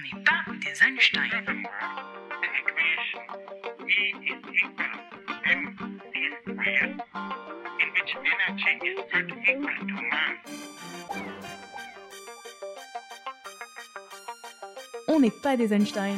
On n'est pas des Einstein. On n'est pas des Einstein.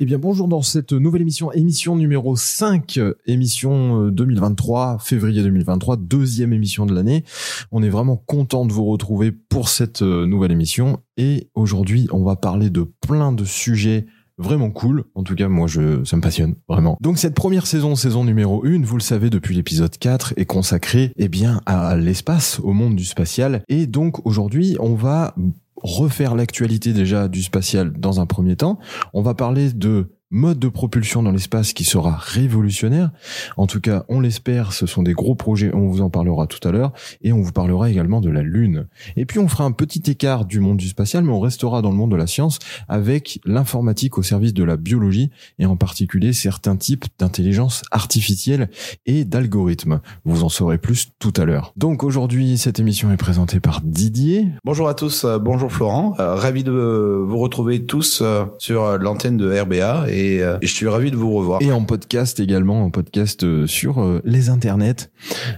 Eh bien bonjour dans cette nouvelle émission, émission numéro 5, émission euh, 2023, février 2023, deuxième émission de l'année. On est vraiment content de vous retrouver pour cette euh, nouvelle émission et aujourd'hui on va parler de plein de sujets vraiment cool. En tout cas, moi, je, ça me passionne, vraiment. Donc, cette première saison, saison numéro 1, vous le savez depuis l'épisode 4, est consacrée, eh bien, à l'espace, au monde du spatial. Et donc, aujourd'hui, on va refaire l'actualité déjà du spatial dans un premier temps. On va parler de mode de propulsion dans l'espace qui sera révolutionnaire. En tout cas, on l'espère, ce sont des gros projets, on vous en parlera tout à l'heure, et on vous parlera également de la Lune. Et puis on fera un petit écart du monde du spatial, mais on restera dans le monde de la science avec l'informatique au service de la biologie, et en particulier certains types d'intelligence artificielle et d'algorithmes. Vous en saurez plus tout à l'heure. Donc aujourd'hui, cette émission est présentée par Didier. Bonjour à tous, euh, bonjour Florent, Euh, ravi de vous retrouver tous euh, sur l'antenne de RBA et, euh, et je suis ravi de vous revoir. Et en podcast également, en podcast euh, sur euh, les internets,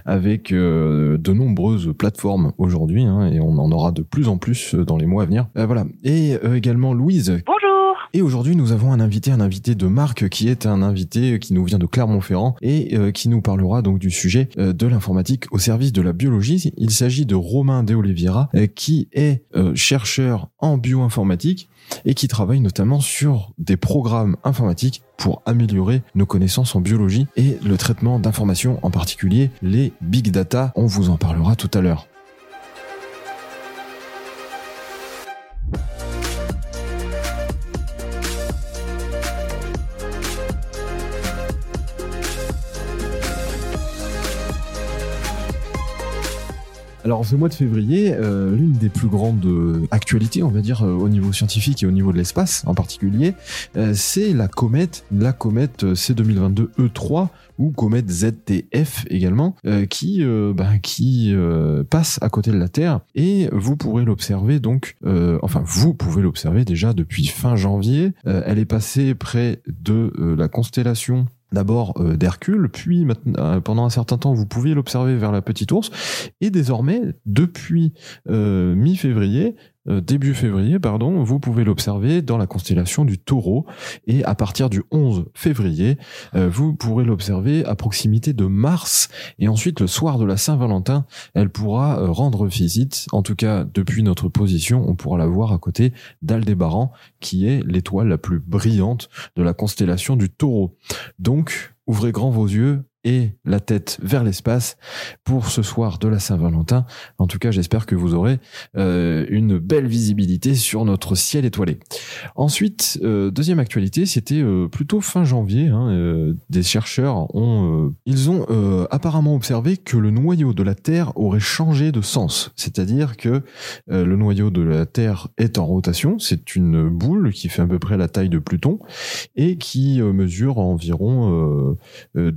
avec euh, de nombreuses plateformes aujourd'hui, hein, et on en aura de plus en plus euh, dans les mois à venir. Euh, voilà. Et euh, également Louise. Bonjour. Et aujourd'hui, nous avons un invité, un invité de marque qui est un invité qui nous vient de Clermont-Ferrand et euh, qui nous parlera donc du sujet euh, de l'informatique au service de la biologie. Il s'agit de Romain De Oliveira, euh, qui est chercheur en bioinformatique et qui travaille notamment sur des programmes informatiques pour améliorer nos connaissances en biologie et le traitement d'informations, en particulier les big data. On vous en parlera tout à l'heure. Alors ce mois de février, euh, l'une des plus grandes euh, actualités, on va dire, euh, au niveau scientifique et au niveau de l'espace en particulier, c'est la comète, la comète euh, C2022 E3 E ou comète ZTF également, qui bah, qui passe à côté de la Terre et vous pourrez l'observer donc, enfin vous pouvez l'observer déjà depuis fin janvier. Elle est passée près de la constellation d'abord euh, d'Hercule, puis euh, pendant un certain temps, vous pouviez l'observer vers la Petite Ourse, et désormais, depuis euh, mi-février, début février, pardon, vous pouvez l'observer dans la constellation du Taureau, et à partir du 11 février, euh, vous pourrez l'observer à proximité de Mars, et ensuite le soir de la Saint-Valentin, elle pourra euh, rendre visite, en tout cas depuis notre position, on pourra la voir à côté d'Aldébaran, qui est l'étoile la plus brillante de la constellation du Taureau. Donc, ouvrez grand vos yeux et la tête vers l'espace pour ce soir de la Saint-Valentin. En tout cas, j'espère que vous aurez euh, une belle visibilité sur notre ciel étoilé. Ensuite, euh, deuxième actualité, c'était euh, plutôt fin janvier. hein, des chercheurs ont, ils ont apparemment observé que le noyau de la Terre aurait changé de sens. C'est-à-dire que le noyau de la Terre est en rotation. C'est une boule qui fait à peu près la taille de Pluton et qui mesure environ euh,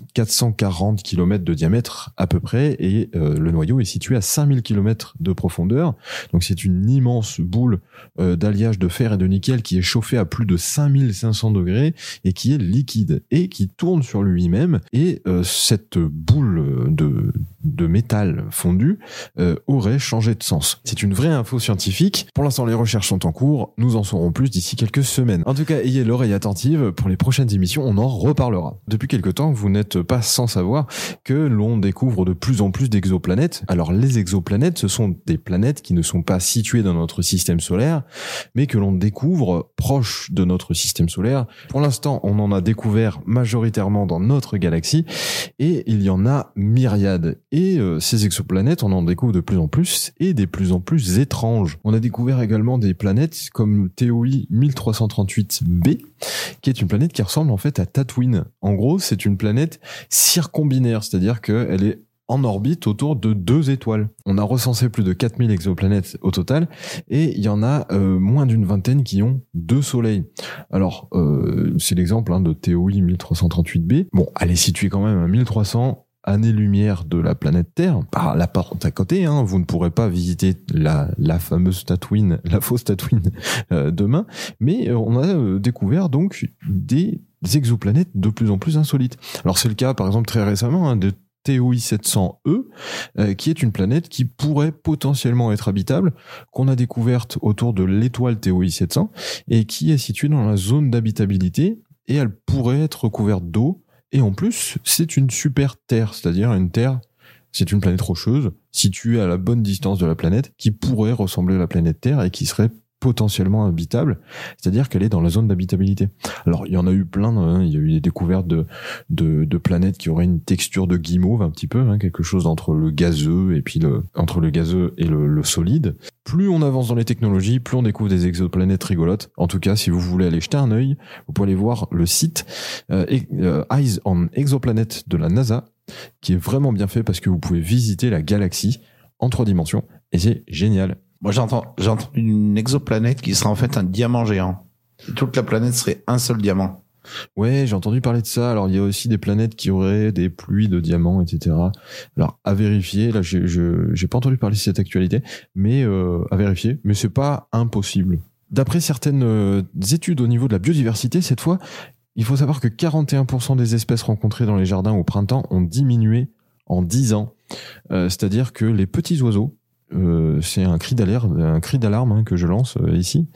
euh, 2440 km de diamètre à peu près et euh, le noyau est situé à 5000 km de profondeur. Donc c'est une immense boule euh, d'alliage de fer et de nickel qui est chauffée à plus de 5500 degrés et qui est liquide et qui tourne sur lui-même et euh, cette boule de, de métal fondu euh, aurait changé de sens. C'est une vraie info scientifique. Pour l'instant, les recherches sont en cours. Nous en saurons plus d'ici quelques semaines. En tout cas, ayez l'oreille attentive. Pour les prochaines émissions, on en reparlera. Depuis quelque temps, vous n'êtes pas sans savoir que l'on découvre de plus en plus d'exoplanètes. Alors, les exoplanètes, ce sont des planètes qui ne sont pas situées dans notre système solaire, mais que l'on découvre proches de notre système solaire. Pour l'instant, on en a découvert majoritairement dans notre galaxie et il y en a myriades Et euh, ces exoplanètes, on en découvre de plus en plus et des plus en plus étranges. On a découvert également des planètes comme TOI 1338b, qui est une planète qui ressemble en fait à Tatooine. En gros, c'est une planète circombinaire, c'est-à-dire qu'elle est en orbite autour de deux étoiles. On a recensé plus de 4000 exoplanètes au total et il y en a euh, moins d'une vingtaine qui ont deux soleils. Alors, euh, c'est l'exemple hein, de TOI 1338b. Bon, elle est située quand même à 1300 années-lumière de la planète Terre, par la porte à côté, hein, vous ne pourrez pas visiter la, la fameuse Tatooine, la fausse Tatooine euh, demain, mais euh, on a euh, découvert donc des exoplanètes de plus en plus insolites. Alors c'est le cas par exemple très récemment hein, de TOI 700e, euh, qui est une planète qui pourrait potentiellement être habitable, qu'on a découverte autour de l'étoile TOI 700 et qui est située dans la zone d'habitabilité et elle pourrait être recouverte d'eau et en plus, c'est une super Terre, c'est-à-dire une Terre, c'est une planète rocheuse située à la bonne distance de la planète qui pourrait ressembler à la planète Terre et qui serait potentiellement habitable, c'est-à-dire qu'elle est dans la zone d'habitabilité. Alors il y en a eu plein, hein, il y a eu des découvertes de, de, de planètes qui auraient une texture de guimauve un petit peu, hein, quelque chose entre le gazeux et puis le entre le gazeux et le, le solide. Plus on avance dans les technologies, plus on découvre des exoplanètes rigolotes. En tout cas, si vous voulez aller jeter un œil, vous pouvez aller voir le site euh, euh, Eyes on Exoplanet de la NASA, qui est vraiment bien fait parce que vous pouvez visiter la galaxie en trois dimensions et c'est génial. Moi, j'entends, j'ai entendu une exoplanète qui serait en fait un diamant géant. Toute la planète serait un seul diamant. Ouais, j'ai entendu parler de ça. Alors, il y a aussi des planètes qui auraient des pluies de diamants, etc. Alors, à vérifier. Là, je, j'ai pas entendu parler de cette actualité, mais euh, à vérifier. Mais c'est pas impossible. D'après certaines euh, études au niveau de la biodiversité, cette fois, il faut savoir que 41% des espèces rencontrées dans les jardins au printemps ont diminué en 10 ans. Euh, c'est-à-dire que les petits oiseaux, euh, c'est un cri d'alarme, un cri d'alarme hein, que je lance euh, ici.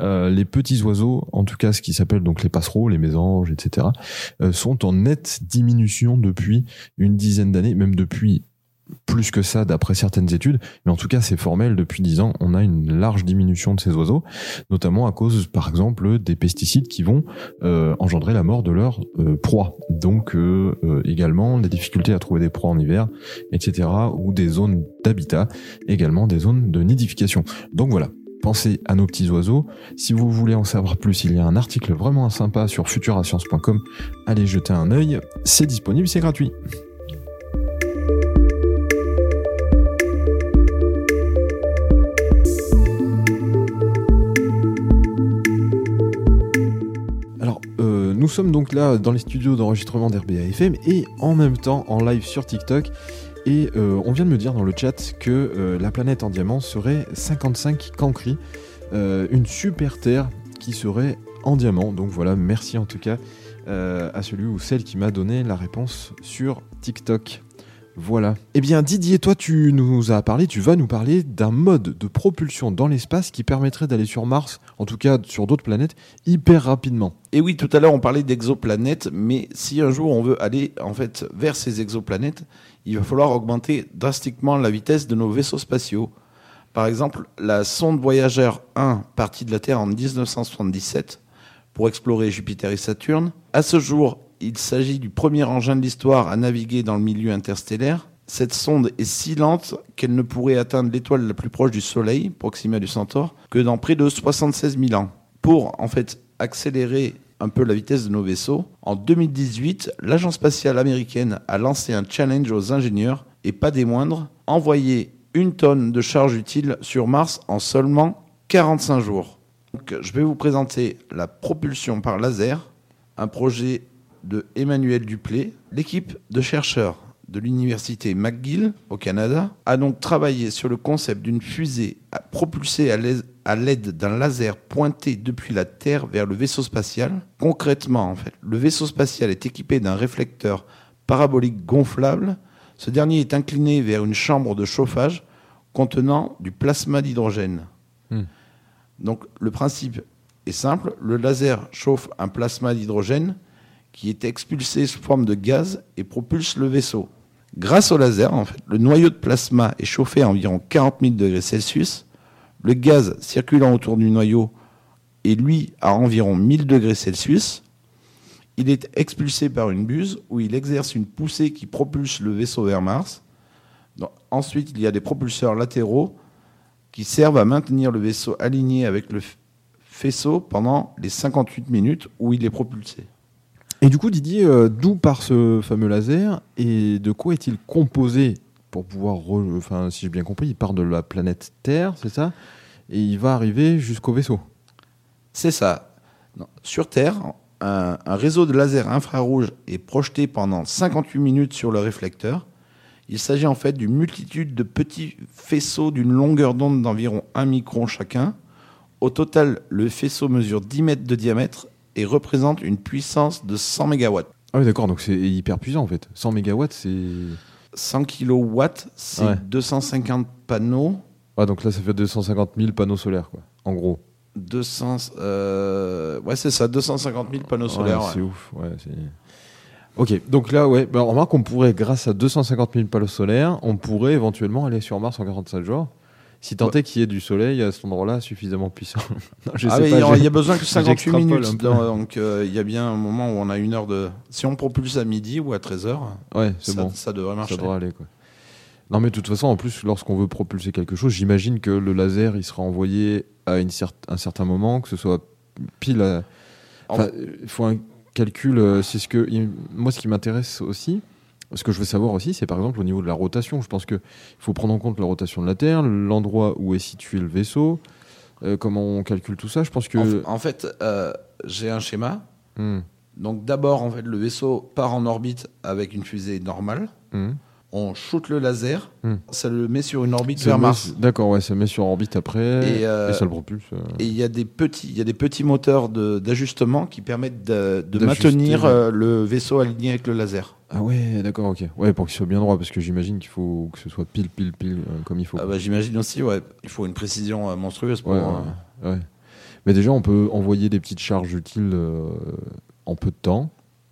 Euh, les petits oiseaux, en tout cas ce qui s'appelle donc les passereaux, les mésanges, etc., euh, sont en nette diminution depuis une dizaine d'années, même depuis plus que ça d'après certaines études, mais en tout cas c'est formel depuis 10 ans, on a une large diminution de ces oiseaux, notamment à cause par exemple des pesticides qui vont euh, engendrer la mort de leurs euh, proies. Donc euh, euh, également des difficultés à trouver des proies en hiver, etc. ou des zones d'habitat, également des zones de nidification. Donc voilà, pensez à nos petits oiseaux. Si vous voulez en savoir plus, il y a un article vraiment sympa sur futurascience.com. Allez jeter un œil, c'est disponible, c'est gratuit. Sommes donc là dans les studios d'enregistrement d'RBA FM et en même temps en live sur TikTok. Et euh, on vient de me dire dans le chat que euh, la planète en diamant serait 55 Cancri, euh, une super Terre qui serait en diamant. Donc voilà, merci en tout cas à celui ou celle qui m'a donné la réponse sur TikTok. Voilà. Eh bien Didier, toi tu nous as parlé, tu vas nous parler d'un mode de propulsion dans l'espace qui permettrait d'aller sur Mars, en tout cas sur d'autres planètes, hyper rapidement. Et oui, tout à l'heure on parlait d'exoplanètes, mais si un jour on veut aller en fait vers ces exoplanètes, il va falloir augmenter drastiquement la vitesse de nos vaisseaux spatiaux. Par exemple, la sonde Voyager 1 partie de la Terre en 1977 pour explorer Jupiter et Saturne. À ce jour, il s'agit du premier engin de l'histoire à naviguer dans le milieu interstellaire. Cette sonde est si lente qu'elle ne pourrait atteindre l'étoile la plus proche du Soleil, Proxima du Centaure, que dans près de 76 000 ans. Pour en fait accélérer un peu la vitesse de nos vaisseaux, en 2018, l'agence spatiale américaine a lancé un challenge aux ingénieurs, et pas des moindres, envoyer une tonne de charge utile sur Mars en seulement 45 jours. Je vais vous présenter la propulsion par laser, un projet de Emmanuel Duplé. L'équipe de chercheurs de l'université McGill au Canada a donc travaillé sur le concept d'une fusée à- propulsée à l'aide d'un laser pointé depuis la Terre vers le vaisseau spatial. Concrètement, en fait, le vaisseau spatial est équipé d'un réflecteur parabolique gonflable. Ce dernier est incliné vers une chambre de chauffage contenant du plasma d'hydrogène. Hmm. Donc le principe est simple, le laser chauffe un plasma d'hydrogène qui est expulsé sous forme de gaz et propulse le vaisseau. Grâce au laser, le noyau de plasma est chauffé à environ 40 000 degrés Celsius. Le gaz circulant autour du noyau est lui à environ 1000 degrés Celsius. Il est expulsé par une buse où il exerce une poussée qui propulse le vaisseau vers Mars. Ensuite, il y a des propulseurs latéraux qui servent à maintenir le vaisseau aligné avec le faisceau pendant les 58 minutes où il est propulsé. Et du coup, Didier, euh, d'où part ce fameux laser et de quoi est-il composé pour pouvoir, enfin, si j'ai bien compris, il part de la planète Terre, c'est ça? Et il va arriver jusqu'au vaisseau. C'est ça. Sur Terre, un, un réseau de lasers infrarouges est projeté pendant 58 minutes sur le réflecteur. Il s'agit en fait d'une multitude de petits faisceaux d'une longueur d'onde d'environ 1 micron chacun. Au total, le faisceau mesure 10 mètres de diamètre et représente une puissance de 100 MW. Ah oui, d'accord, donc c'est hyper puissant en fait. 100 mégawatts, c'est. 100 kW, c'est Ouais. 250 panneaux. Ah, donc là, ça fait 250 000 panneaux solaires, quoi, en gros. 200, euh, ouais, c'est ça, 250 000 panneaux solaires. Ouais, ouais. C'est ouf, ouais. c'est- Ok, donc là, ouais, bah, on remarque qu'on pourrait, grâce à 250 000 panneaux solaires, on pourrait éventuellement aller sur Mars en 47 jours. Si tant est qu'il y ait du soleil à cet endroit-là suffisamment puissant. Non, je ah sais oui, pas, il y a- besoin que 58 j'extrapole minutes. Donc euh, il y a bien un moment où on a une heure de. Si on propulse à midi ou à 13h, Ouais, c'est ça, bon. ça devrait marcher. Ça devrait aller quoi. Non mais de toute façon, en plus, lorsqu'on veut propulser quelque chose, j'imagine que le laser, il sera envoyé à une cer- un certain moment, que ce soit pile. À... Enfin, il faut un calcul. euh, C'est ce que moi, ce qui m'intéresse aussi, ce que je veux savoir aussi, c'est par exemple au niveau de la rotation. Je pense que il faut prendre en compte la rotation de la Terre, l'endroit où est situé le vaisseau, euh, comment on calcule tout ça. Je pense que. En, en fait, euh, j'ai un schéma. Hmm, Donc d'abord, en fait, le vaisseau part en orbite avec une fusée normale. hmm. On shoot le laser, Hmm. ça le met sur une orbite Ça vers Mars. D'accord, ouais, ça met sur orbite après Et, et, euh, ça le propulse. euh. Et il y a des petits, il y a des petits moteurs d'ajustement qui permettent de, maintenir euh, le vaisseau aligné avec le laser. Ah ouais, d'accord, ok. Ouais, pour qu'il soit bien droit, parce que j'imagine qu'il faut que ce soit pile, pile, pile, euh, comme il faut. Ah bah, J'imagine aussi, ouais, il faut une précision euh, monstrueuse pour. ouais, euh, ouais, ouais. Mais déjà, on peut envoyer des petites charges utiles euh, en peu de temps,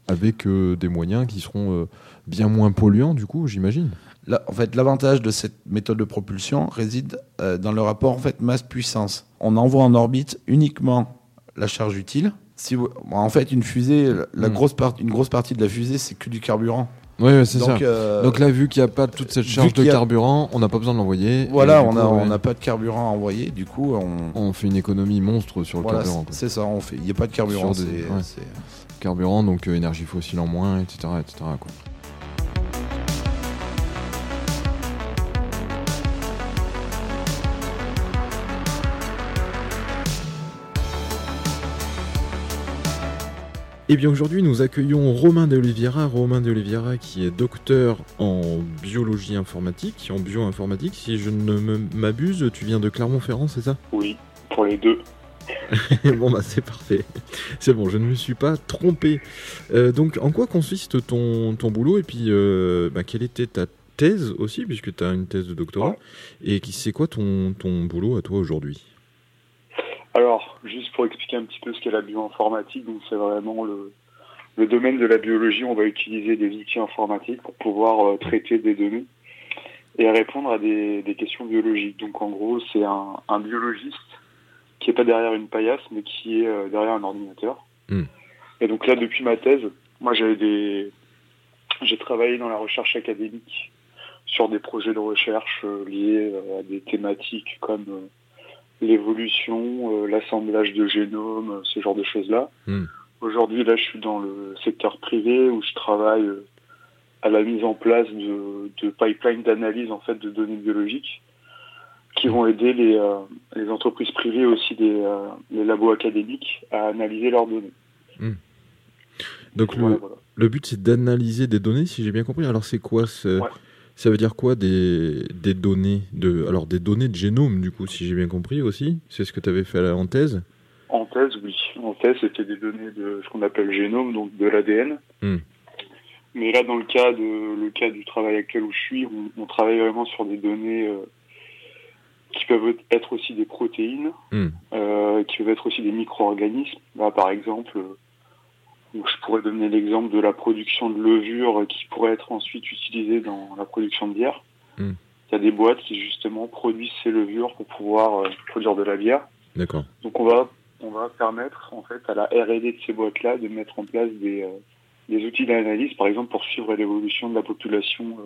avec euh, des moyens qui seront euh, bien moins polluants, du coup, j'imagine. Là, en fait, l'avantage de cette méthode de propulsion réside euh, dans le rapport en fait masse-puissance. On envoie en orbite uniquement la charge utile. Si vous- bon, en fait, une fusée, la Mm. grosse part, une grosse partie de la fusée, c'est que du carburant. Ouais, c'est ça. Donc, euh, Donc là, vu qu'il n'y a pas toute cette charge de a- carburant, on n'a pas besoin de l'envoyer. voilà, on ouais, n'a pas de carburant à envoyer. Du coup, on, on fait une économie monstre sur le carburant. c'est ça. On fait. Il n'y a pas de carburant. Des- ouais. Carburant, donc euh, énergie fossile en moins, etc. etc. quoi. Et Eh bien aujourd'hui, nous accueillons Romain de Oliveira. Romain de Oliveira qui est docteur en biologie informatique, en bioinformatique. Si je ne me- m'abuse, tu viens de Clermont-Ferrand, c'est ça? Oui, pour les deux. bon bah c'est parfait. C'est bon, je ne me suis pas trompé. Euh, donc en quoi consiste ton, ton boulot? Et puis euh, bah, quelle était ta thèse aussi, puisque tu as une thèse de doctorat, et qui c'est quoi ton, ton boulot à toi aujourd'hui? Alors, juste pour expliquer un petit peu ce qu'est la bioinformatique, donc c'est vraiment le, le domaine de la biologie. On va utiliser des outils informatiques pour pouvoir euh, traiter des données et répondre à des, des questions biologiques. Donc en gros, c'est un, un biologiste qui est pas derrière une paillasse, mais qui est euh, derrière un ordinateur. Hmm. Et donc là, depuis ma thèse, moi j'avais des, j'ai travaillé dans la recherche académique sur des projets de recherche euh, liés à des thématiques comme l'évolution, euh, l'assemblage de génomes, euh, ce genre de choses-là. Hmm. Aujourd'hui, là, je suis dans le secteur privé où je travaille euh, à la mise en place de, de pipelines d'analyse en fait de données biologiques qui vont aider les, euh, les entreprises privées aussi des euh, les labos académiques à analyser leurs données. Donc Voilà, le, voilà. le but c'est d'analyser des données, si j'ai bien compris. Alors c'est quoi ce- Ouais. Ça veut dire quoi des, des données de alors des données de génome du coup, si j'ai bien compris aussi? C'est ce que tu avais fait en thèse. En thèse, oui. En thèse, c'était des données de ce qu'on appelle le génome, donc de l'ADN. Hmm. Mais là, dans le cas de le cas du travail actuel où je suis, on, on travaille vraiment sur des données euh, qui peuvent être aussi des protéines, Hmm. euh, qui peuvent être aussi des micro-organismes. Là, par exemple, euh, donc je pourrais donner l'exemple de la production de levure qui pourrait être ensuite utilisée dans la production de bière. Hmm. Il y a des boîtes qui justement produisent ces levures pour pouvoir euh, produire de la bière. D'accord. Donc on va on va permettre en fait à la R&D de ces boîtes-là de mettre en place des, euh, des outils d'analyse, par exemple pour suivre l'évolution de la population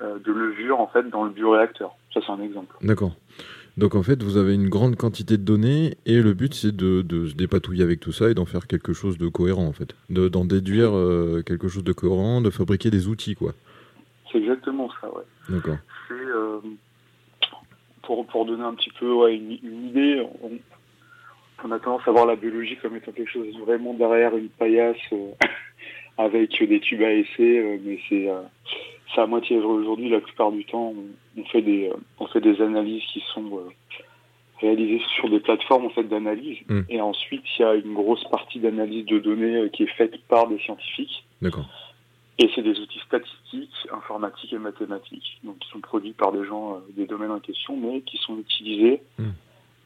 euh, de levure en fait dans le bioréacteur. Ça c'est un exemple. D'accord. Donc en fait, vous avez une grande quantité de données et le but c'est de, de se dépatouiller avec tout ça et d'en faire quelque chose de cohérent en fait. De- D'en déduire euh, quelque chose de cohérent, de fabriquer des outils quoi. C'est exactement ça, ouais. D'accord. Euh, pour, pour donner un petit peu ouais, une, une idée, on, on a tendance à voir la biologie comme étant quelque chose vraiment derrière une paillasse euh, avec des tubes à essai, mais c'est c'est à moitié vrai aujourd'hui. La plupart du temps, on, on fait des euh, on fait des analyses qui sont euh, réalisées sur des plateformes en fait d'analyse, Mm. et ensuite il y a une grosse partie d'analyse de données euh, qui est faite par des scientifiques. D'accord. Et c'est des outils statistiques, informatiques et mathématiques, donc qui sont produits par des gens des domaines en question, mais qui sont utilisés Mm.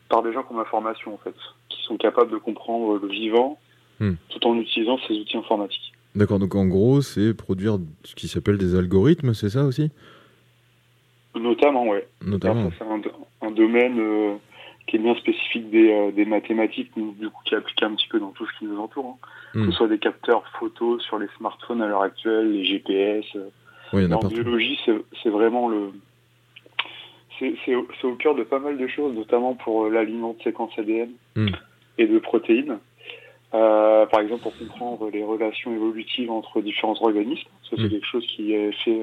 par des gens qui ont la formation en fait, qui sont capables de comprendre le vivant Mm. tout en utilisant ces outils informatiques. D'accord. Donc en gros, c'est produire ce qui s'appelle des algorithmes, c'est ça aussi? Notamment, ouais. Notamment. C'est un, un domaine euh, qui est bien spécifique des, euh, des mathématiques, donc, du coup qui est appliqué un petit peu dans tout ce qui nous entoure, hein. que Mm. ce soit des capteurs photos sur les smartphones à l'heure actuelle, les GPS. euh, Oui, en biologie, c'est vraiment le. C'est c'est au, au cœur de pas mal de choses, notamment pour l'aliment de séquences ADN Mm. et de protéines. Par exemple, pour comprendre les relations évolutives entre différents organismes. Ça, c'est Mm. quelque chose qui est fait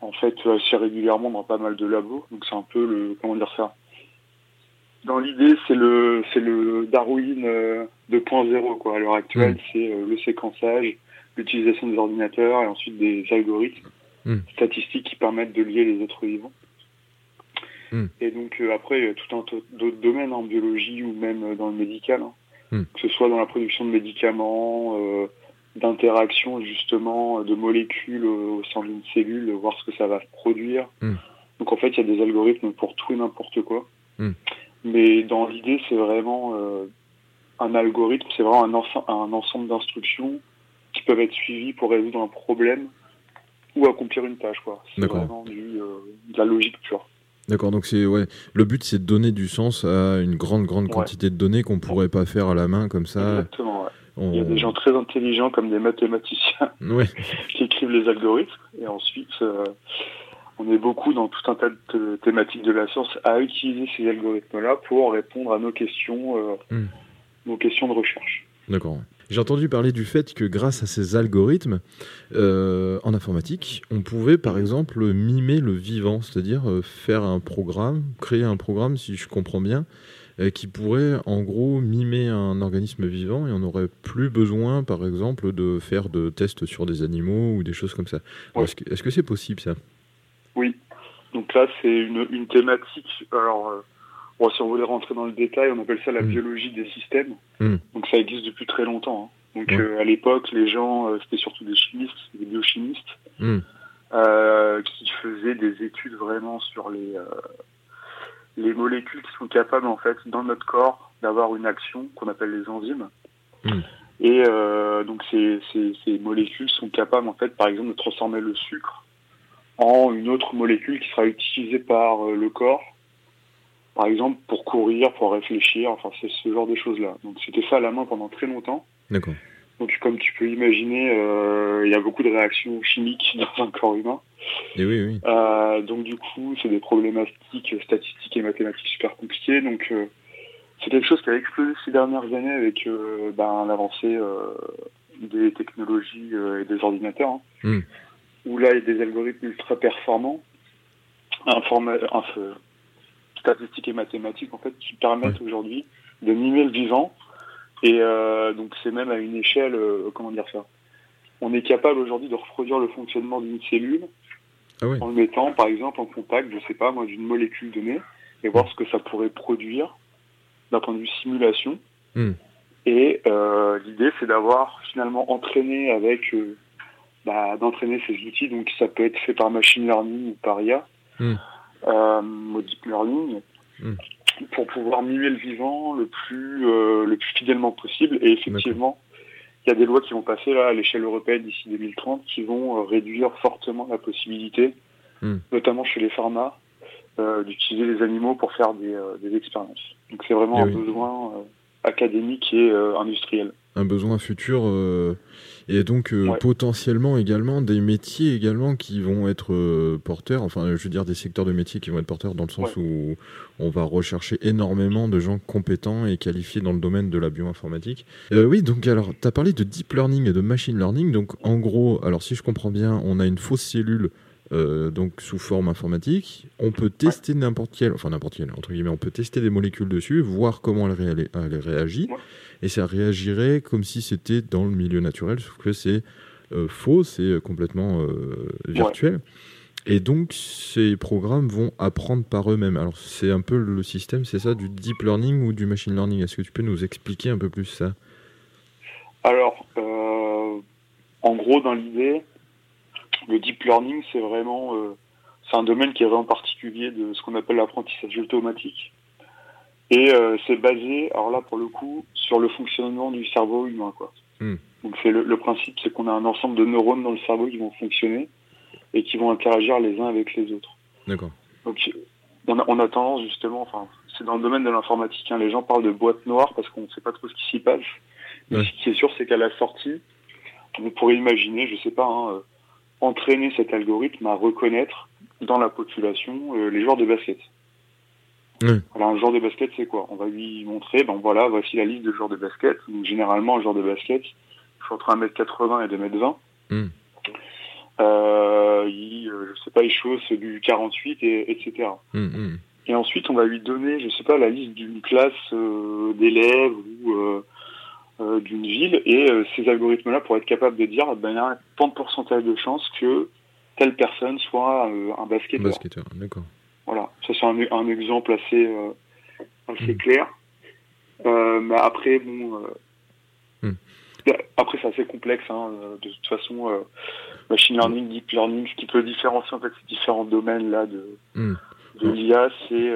en fait assez régulièrement dans pas mal de labos. Donc, c'est un peu le. Comment dire ça? Dans l'idée, c'est le, c'est le Darwin euh, 2.0, quoi. À l'heure actuelle, Mm. c'est euh, le séquençage, l'utilisation des ordinateurs et ensuite des algorithmes Mm. statistiques qui permettent de lier les êtres vivants. Mm. Et donc euh, après, il y a tout un tas d'autres domaines en biologie ou même euh, dans le médical, hein. Que ce soit dans la production de médicaments, euh, d'interactions justement de molécules au sein d'une cellule, voir ce que ça va produire. Mm. Donc en fait, il y a des algorithmes pour tout et n'importe quoi. Mm. Mais dans l'idée, c'est vraiment euh, un algorithme, c'est vraiment un, ense- un ensemble d'instructions qui peuvent être suivies pour résoudre un problème ou accomplir une tâche. C'est vraiment du, euh, de la logique pure. D'accord, donc c'est ouais. Le but c'est de donner du sens à une grande grande Ouais. quantité de données qu'on pourrait pas faire à la main comme ça. Exactement. ouais. On- Il y a des gens très intelligents comme des mathématiciens Ouais. qui écrivent les algorithmes. Et ensuite, euh, on est beaucoup dans tout un tas de th- thématiques de la science à utiliser ces algorithmes-là pour répondre à nos questions, euh, Hmm. nos questions de recherche. D'accord. J'ai entendu parler du fait que grâce à ces algorithmes euh, en informatique, on pouvait par exemple mimer le vivant, c'est-à-dire faire un programme, créer un programme, si je comprends bien, qui pourrait en gros mimer un organisme vivant et on n'aurait plus besoin par exemple de faire de tests sur des animaux ou des choses comme ça. Ouais. Est-ce que c'est possible ça? Oui. Donc là, c'est une, une thématique. Alors, euh, bon, si on voulait rentrer dans le détail, on appelle ça la Mm. biologie des systèmes. Mm. Donc ça existe depuis très longtemps. hein. Donc euh, à l'époque, les gens, euh, c'était surtout des chimistes, des biochimistes, euh, qui faisaient des études vraiment sur les euh, les molécules qui sont capables en fait dans notre corps d'avoir une action qu'on appelle les enzymes. Mm. Et euh, donc ces, ces, ces molécules sont capables en fait par exemple de transformer le sucre en une autre molécule qui sera utilisée par euh, le corps, par exemple pour courir, pour réfléchir, enfin c'est ce genre de choses là. Donc c'était ça à la main pendant très longtemps. D'accord. Donc comme tu peux imaginer, euh, il y a beaucoup de réactions chimiques dans un corps humain. Et oui, oui. Euh, donc du coup, c'est des problématiques statistiques et mathématiques super compliquées. Donc euh, c'est quelque chose qui a explosé ces dernières années avec euh, ben, l'avancée des technologies et des ordinateurs. hein. Mm. Où là, il y a des algorithmes ultra performants, informa- inf- statistiques et mathématiques en fait, qui permettent aujourd'hui de mimer le vivant. Et euh, donc c'est même à une échelle, euh, comment dire ça? On est capable aujourd'hui de reproduire le fonctionnement d'une cellule Ah en le mettant par exemple en contact, je sais pas moi, d'une molécule donnée et voir ce que ça pourrait produire d'un point de vue simulation. Hmm. Et euh, l'idée c'est d'avoir finalement entraîné avec euh, bah, d'entraîner ces outils, donc ça peut être fait par machine learning ou par IA, Hmm. euh, deep learning, Hmm. Pour pouvoir mimer le vivant le plus euh, le plus fidèlement possible. Et effectivement, il y a des lois qui vont passer là à l'échelle européenne d'ici 2030 qui vont euh, réduire fortement la possibilité, Hmm. notamment chez les pharma, euh, d'utiliser les animaux pour faire des, euh, des expériences. Donc c'est vraiment Eh un oui. besoin académique et industriel. un besoin futur et donc euh, Ouais. potentiellement également des métiers également qui vont être euh, porteurs, enfin je veux dire des secteurs de métiers qui vont être porteurs dans le sens où on va rechercher énormément de gens compétents et qualifiés dans le domaine de la bioinformatique. Euh, oui, donc alors tu as parlé de deep learning et de machine learning, donc en gros, alors si je comprends bien, on a une fausse cellule euh, donc sous forme informatique, on peut tester n'importe quelle, enfin n'importe quelle, entre guillemets, on peut tester des molécules dessus, voir comment elle, réa- elle réagit, Ouais. et ça réagirait comme si c'était dans le milieu naturel, sauf que c'est euh, faux, c'est euh, complètement euh, virtuel. Et donc, ces programmes vont apprendre par eux-mêmes. Alors, c'est un peu le système, c'est ça, du deep learning ou du machine learning? Est-ce que tu peux nous expliquer un peu plus ça? Alors, en gros, dans l'idée, le deep learning, c'est vraiment, euh, c'est un domaine qui est vraiment particulier de ce qu'on appelle l'apprentissage automatique. Et euh, c'est basé, alors là, pour le coup, sur le fonctionnement du cerveau humain, quoi. Hmm. Donc, c'est le, le principe, c'est qu'on a un ensemble de neurones dans le cerveau qui vont fonctionner et qui vont interagir les uns avec les autres. D'accord. Donc, on a, on a tendance justement, enfin, c'est dans le domaine de l'informatique, hein, les gens parlent de boîte noire parce qu'on ne sait pas trop ce qui s'y passe. Mais Ouais. ce qui est sûr, c'est qu'à la sortie, on pourrait imaginer, je sais pas, hein, euh, entraîner cet algorithme à reconnaître dans la population euh, les joueurs de basket. Ouais. Alors, un joueur de basket, c'est quoi? On va lui montrer, ben voilà, voici la liste de joueurs de basket. Donc, généralement, un joueur de basket, il faut entre 1m80 et 2m20. Hmm. Euh, il, euh, je sais pas, il chausse du 48, et, etc. Hum, hum. Et ensuite, on va lui donner, je sais pas, la liste d'une classe euh, d'élèves ou euh, d'une ville. Et euh, ces algorithmes-là, pour être capables de dire, ben, il y a tant de pourcentage de chances que telle personne soit euh, un basketteur. Basketteur, d'accord. Voilà, ça c'est un, un exemple assez, euh, assez Mm. clair. Euh, mais après, bon, euh, Mm. après c'est assez complexe. Hein, de toute façon, machine learning, deep learning, ce qui peut différencier en fait ces différents domaines là de, de l'IA, c'est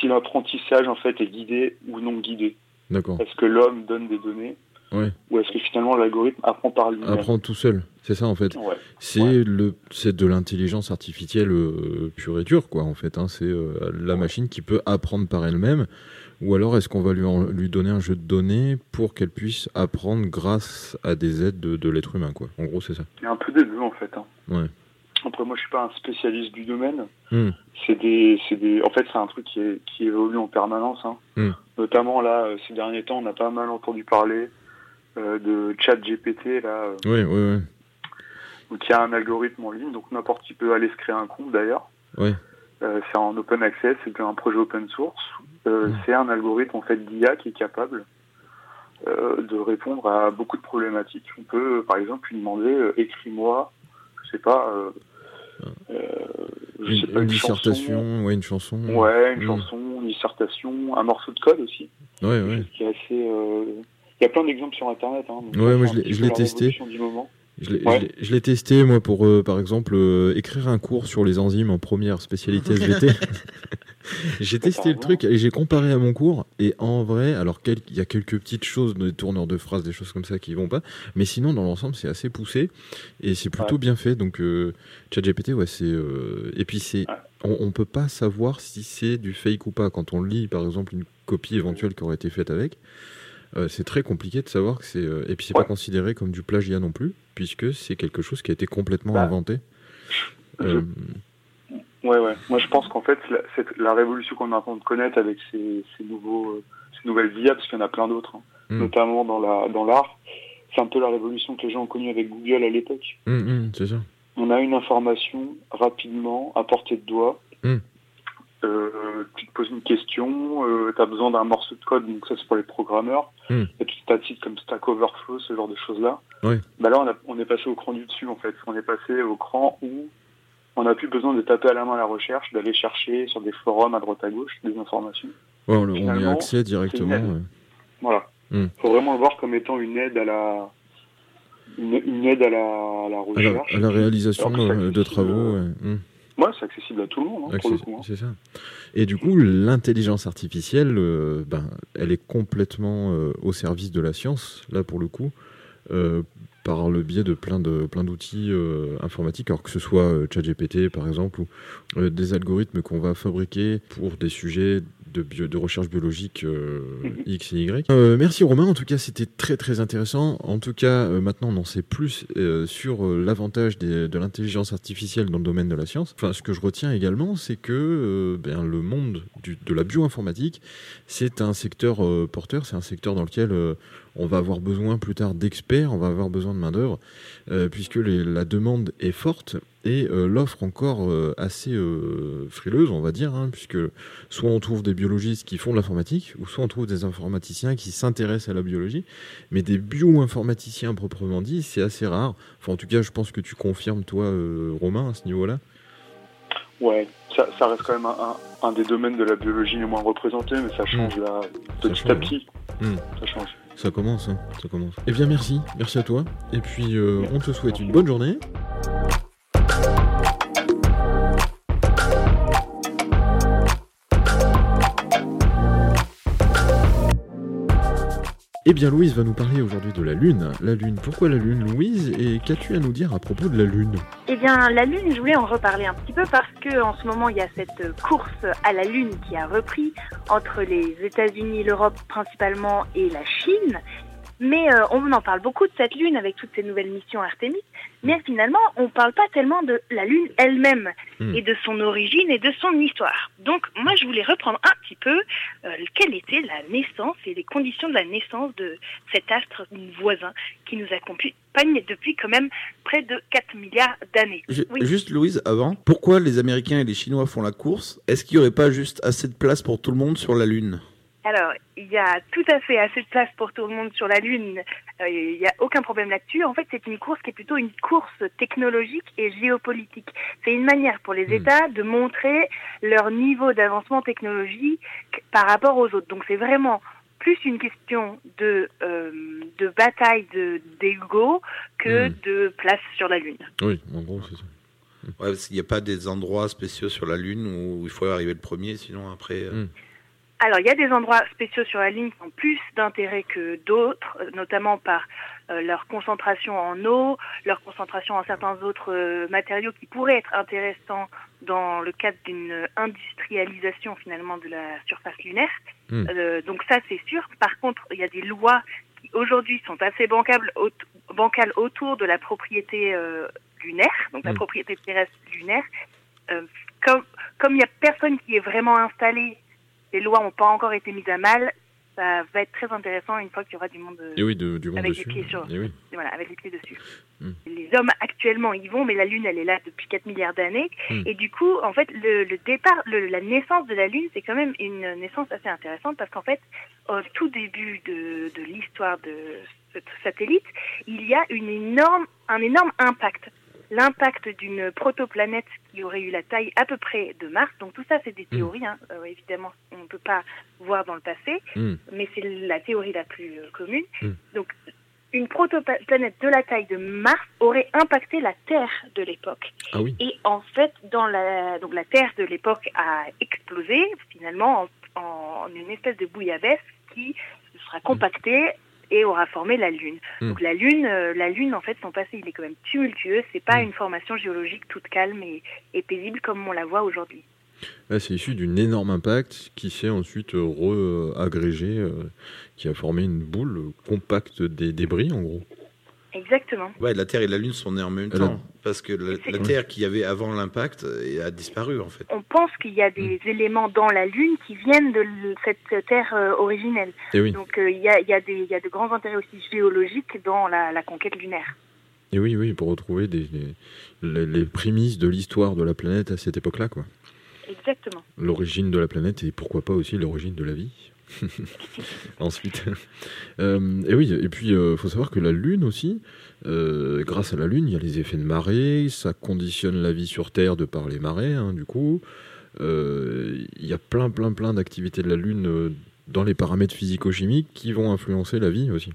si l'apprentissage en fait est guidé ou non guidé. Est-ce que l'homme donne des données Ouais. ou est-ce que finalement l'algorithme apprend par lui-même Apprendre tout seul, c'est ça en fait. Ouais. C'est Ouais. le, c'est de l'intelligence artificielle euh, pure et dure, quoi, en fait. Hein. C'est euh, la machine qui peut apprendre par elle-même. Ou alors, est-ce qu'on va lui, en- lui donner un jeu de données pour qu'elle puisse apprendre grâce à des aides de, de l'être humain, quoi. En gros, c'est ça. Il y a un peu des deux en fait. hein. Ouais. Après, moi, je suis pas un spécialiste du domaine. Hmm. C'est des, c'est des, en fait, c'est un truc qui, est, qui évolue en permanence. Hein. Hmm. Notamment là, euh, ces derniers temps, on a pas mal entendu parler euh, de ChatGPT là, euh, Ouais, ouais, ouais. où il y a un algorithme en ligne, donc n'importe qui peut aller se créer un compte d'ailleurs. Euh, c'est en open access, c'est un projet open source. Hmm. C'est un algorithme en fait d'IA qui est capable de répondre à beaucoup de problématiques. On peut, par exemple, lui demander écris-moi, sais pas, euh, euh, je Une, sais pas, une dissertation, ouais, une chanson. Ouais, une Mm. chanson, une dissertation, un morceau de code aussi. Ouais, ouais. chose qui est assez. euh, Il y a plein d'exemples sur Internet. Hein, donc Ouais, moi, je l'ai- testé. révolution du moment. Je l'ai, Ouais. je l'ai- je l'ai testé, moi, pour, euh, par exemple, euh, écrire un cours sur les enzymes en première spécialité SVT. j'ai testé le truc et j'ai comparé à mon cours. Et en vrai, alors, il y a quelques petites choses, des tourneurs de phrases, des choses comme ça qui vont pas. Mais sinon, dans l'ensemble, c'est assez poussé. Et c'est plutôt Ouais. bien fait. Donc, euh, ChatGPT, ouais, c'est. euh, Et puis, c'est. Ouais. On, on peut pas savoir si c'est du fake ou pas. Quand on lit, par exemple, une copie éventuelle qui aurait été faite avec. Euh, c'est très compliqué de savoir que c'est euh, et puis c'est Ouais. pas considéré comme du plagiat non plus puisque c'est quelque chose qui a été complètement Bah, inventé. je- Euh, Ouais, ouais. Moi, je pense qu'en fait, la, cette- la révolution qu'on est en train de connaître avec ces, ces nouveaux, ces nouvelles IA, parce qu'il y en a plein d'autres, hein, Mm. notamment dans la dans l'art, c'est un peu la révolution que les gens ont connue avec Google à l'époque. hum, hum, c'est ça. On a une information rapidement à portée de doigt. Euh, tu te poses une question, tu as besoin d'un morceau de code, donc ça c'est pour les programmeurs. Mm. Il y a tout un tas sites comme Stack Overflow, ce genre de choses-là. Bah là, on, a- on est passé au cran du dessus en fait. On est passé au cran où on n'a plus besoin de taper à la main la recherche, d'aller chercher sur des forums à droite à gauche des informations. Ouais, on, on y a accès directement. ouais. Voilà. Mm. faut vraiment le voir comme étant une aide à la une, une aide à la, à la À la, recherche. à la réalisation euh, de travaux. euh, ouais. Ouais, c'est accessible à tout le monde, hein, pour le coup. hein. C'est ça. Et du coup, l'intelligence artificielle, euh, ben, elle est complètement euh, au service de la science, là pour le coup, euh, par le biais de plein de plein d'outils informatiques, alors que ce soit ChatGPT par exemple ou des algorithmes qu'on va fabriquer pour des sujets de, bio- de recherche biologique euh, Mhm. X et Y. Euh, merci Romain, en tout cas c'était très très intéressant. En tout cas euh, maintenant on en sait plus euh, sur euh, l'avantage de l'intelligence artificielle dans le domaine de la science. Enfin ce que je retiens également c'est que euh, ben, le monde du- de la bioinformatique c'est un secteur euh, porteur, c'est un secteur dans lequel euh, on va avoir besoin plus tard d'experts, on va avoir besoin de main d'œuvre euh, puisque les- la demande est forte et euh, l'offre encore euh, assez euh, frileuse, on va dire, hein, puisque soit on trouve des biologistes qui font de l'informatique, ou soit on trouve des informaticiens qui s'intéressent à la biologie, mais des bioinformaticiens proprement dit, c'est assez rare. Enfin, en tout cas, je pense que tu confirmes, toi, Romain, à ce niveau-là. Ouais, ça, ça reste quand même un, un- un des domaines de la biologie les moins représentés, mais ça change là, petit change, à petit. Hmm. Ça change. Ça commence, hein, ça commence. Eh bien, merci, merci à toi. Et puis, on te souhaite une bonne journée. Eh bien, Louise va nous parler aujourd'hui de la Lune. La Lune, pourquoi la Lune, Louise? Et qu'as-tu à nous dire à propos de la Lune? Eh bien, la Lune, je voulais en reparler un petit peu parce que en ce moment, il y a cette course à la Lune qui a repris entre les États-Unis, l'Europe principalement et la Chine. Mais euh, on en parle beaucoup de cette Lune avec toutes ces nouvelles missions Artemis. Mais finalement, on ne parle pas tellement de la Lune elle-même Hmm. et de son origine et de son histoire. Donc, moi, je voulais reprendre un petit peu euh, quelle était la naissance et les conditions de la naissance de cet astre voisin qui nous accompagne depuis quand même près de 4 milliards d'années. Oui. Juste Louise, avant, pourquoi les Américains et les Chinois font la course? Est-ce qu'il n'y aurait pas juste assez de place pour tout le monde sur la Lune? Alors, il y a tout à fait assez de place pour tout le monde sur la Lune. Euh, Il n'y a aucun problème là-dessus. En fait, c'est une course qui est plutôt une course technologique et géopolitique. C'est une manière pour les Hmm. États de montrer leur niveau d'avancement technologique par rapport aux autres. Donc, c'est vraiment plus une question de, euh, de bataille de d'ego que Hmm. de place sur la Lune. Oui, en gros, c'est ça. Ouais, qu'il n'y a pas des endroits spéciaux sur la Lune où il faut arriver le premier, sinon après. euh, Mm. Alors, il y a des endroits spéciaux sur la ligne qui ont plus d'intérêt que d'autres, euh, notamment par euh, leur concentration en eau, leur concentration en certains autres euh, matériaux qui pourraient être intéressants dans le cadre d'une industrialisation finalement de la surface lunaire. Mm. Euh, donc ça, c'est sûr. Par contre, il y a des lois qui aujourd'hui sont assez bancables, aut- bancales autour de la propriété lunaire, donc la Mm. propriété terrestre lunaire. Comme comme il n'y a personne qui est vraiment installé les lois n'ont pas encore été mises à mal, ça va être très intéressant une fois qu'il y aura du monde Et oui, de- du monde Avec dessus. les pieds sur- Et oui. voilà, avec les pieds dessus. Mm. Les hommes actuellement y vont, mais la Lune, elle est là depuis 4 milliards d'années. Mm. Et du coup, en fait, le, le départ, le- la naissance de la Lune, c'est quand même une naissance assez intéressante parce qu'en fait, au tout début de, de l'histoire de ce satellite, il y a une énorme, un énorme impact. L'impact d'une protoplanète qui aurait eu la taille à peu près de Mars. Donc tout ça, c'est des théories. Hein. Euh, évidemment, on ne peut pas voir dans le passé, Mm. mais c'est la théorie la plus euh, commune. Mm. Donc une protoplanète de la taille de Mars aurait impacté la Terre de l'époque. Ah oui. Et en fait, dans la, donc la Terre de l'époque a explosé finalement en, en une espèce de bouillabaisse qui sera compactée et aura formé la Lune. Mm. Donc la Lune, euh, la Lune en fait, son passé il est quand même tumultueux. C'est pas Mm. une formation géologique toute calme et, et paisible comme on la voit aujourd'hui. Là, c'est issu d'une énorme impact qui s'est ensuite euh, re-agrégé, euh, qui a formé une boule compacte des débris, en gros. Exactement. Ouais, la Terre et la Lune sont nées en même Euh, temps. Parce que la, Terre qu'il y avait avant l'impact a disparu, en fait. On pense qu'il y a des éléments dans la Lune qui viennent de cette Terre euh, originelle. Et oui, Donc euh, il y, a, y, a des- il y a de grands intérêts aussi géologiques dans la, la conquête lunaire. et oui, oui, pour retrouver des, des- les, les prémices de l'histoire de la planète à cette époque-là, quoi. Exactement. L'origine de la planète et pourquoi pas aussi l'origine de la vie. Ensuite, Euh, et oui, et puis il faut savoir que la Lune aussi, euh, grâce à la Lune, il y a les effets de marée, ça conditionne la vie sur Terre de par les marées, hein, du coup. Euh, Il y a plein, plein, plein d'activités de la Lune euh, dans les paramètres physico-chimiques qui vont influencer la vie aussi.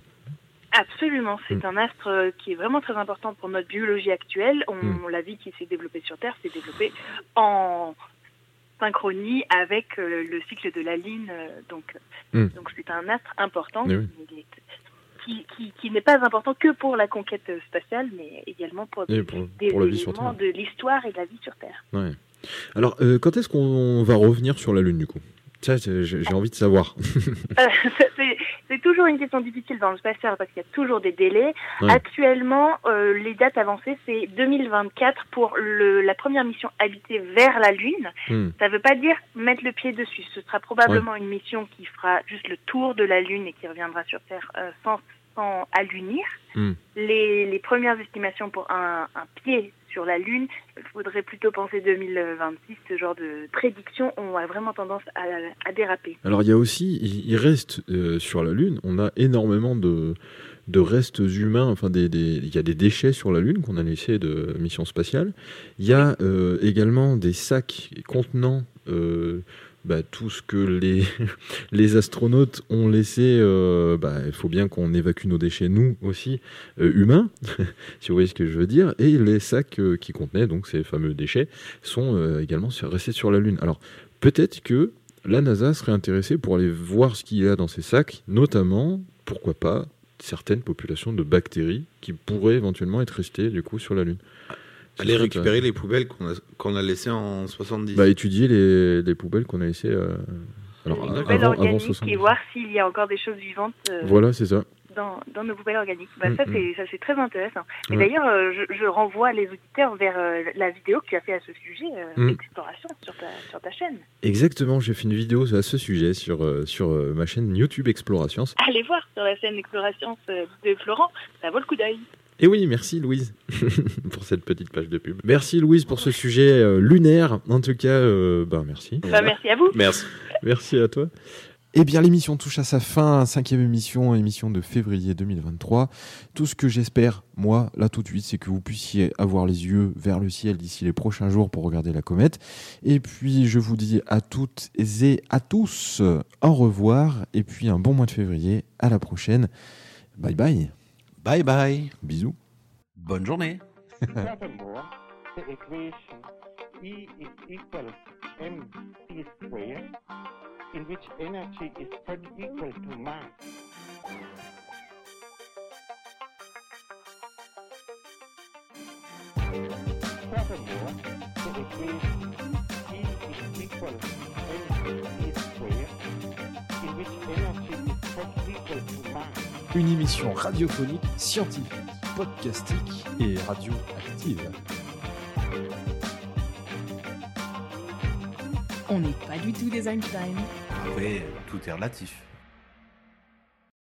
Absolument, c'est Mm. un astre euh, qui est vraiment très important pour notre biologie actuelle. On, Mm. La vie qui s'est développée sur Terre s'est développée en synchronie avec euh, le cycle de la Lune. euh, donc, Mm. donc c'est un astre important Eh oui. Qui, qui, qui n'est pas important que pour la conquête spatiale, mais également pour pour, des pour la vie sur éléments Terre. de l'histoire et de la vie sur Terre. Ouais. Alors, euh, quand est-ce qu'on va revenir sur la Lune, du coup? Ça, j'ai envie de savoir. Euh, c'est toujours une question difficile dans le spatial parce qu'il y a toujours des délais. Ouais. Actuellement, euh, les dates avancées, c'est 2024 pour le, la première mission habitée vers la Lune. Hmm. Ça ne veut pas dire mettre le pied dessus. Ce sera probablement une mission qui fera juste le tour de la Lune et qui reviendra sur Terre euh, sans, sans allunir. Hmm. Les, les premières estimations pour un, un pied sur la Lune, il faudrait plutôt penser 2026. Ce genre de prédictions ont vraiment tendance à, à déraper. Alors il y a aussi, il, reste euh, sur la Lune, on a énormément de, de restes humains, enfin des, des- il y a des déchets sur la Lune qu'on a laissés de missions spatiales. Il y a euh, également des sacs contenant euh, bah, tout ce que les, astronautes ont laissé. euh, bah, il faut bien qu'on évacue nos déchets, nous aussi, euh, humains, si vous voyez ce que je veux dire. Et les sacs euh, qui contenaient donc ces fameux déchets sont également restés sur la Lune. Alors peut-être que la NASA serait intéressée pour aller voir ce qu'il y a dans ces sacs, notamment, pourquoi pas, certaines populations de bactéries qui pourraient éventuellement être restées du coup sur la Lune. Aller récupérer les poubelles qu'on a, qu'on a laissées en 70. Bah, étudier les, les poubelles qu'on a laissées euh, alors, les avant, poubelles avant organiques 70. et voir s'il y a encore des choses vivantes euh, Voilà, c'est ça. dans, dans nos poubelles organiques. Bah, Mm, ça, c'est ça, c'est très intéressant. Et Ouais. d'ailleurs, euh, je, je renvoie les auditeurs vers euh, la vidéo que tu as fait à ce sujet, euh, Mm. Exploration, sur ta, sur ta chaîne. Exactement, j'ai fait une vidéo à ce sujet sur, euh, sur euh, ma chaîne YouTube Exploration. Allez voir sur la chaîne Exploration euh, de Florent, ça vaut le coup d'œil. Et oui, merci Louise pour cette petite page de pub. Merci Louise pour ce sujet euh, lunaire. En tout cas, euh, bah, merci. Bah, merci à vous. Merci. Merci à toi. Eh bien, l'émission touche à sa fin, cinquième émission, émission de février 2023. Tout ce que j'espère, moi, là tout de suite, c'est que vous puissiez avoir les yeux vers le ciel d'ici les prochains jours pour regarder la comète. Et puis, je vous dis à toutes et à tous au revoir. Et puis, un bon mois de février. À la prochaine. Bye bye. Bye bye. Bisous. Bonne journée. Furthermore, the equation E is equal mc square, in which energy is not equal to mass. Furthermore, the equation E is equal mc square, in which energy Une émission radiophonique, scientifique, podcastique et radioactive. On n'est pas du tout des Einstein. Après, tout est relatif.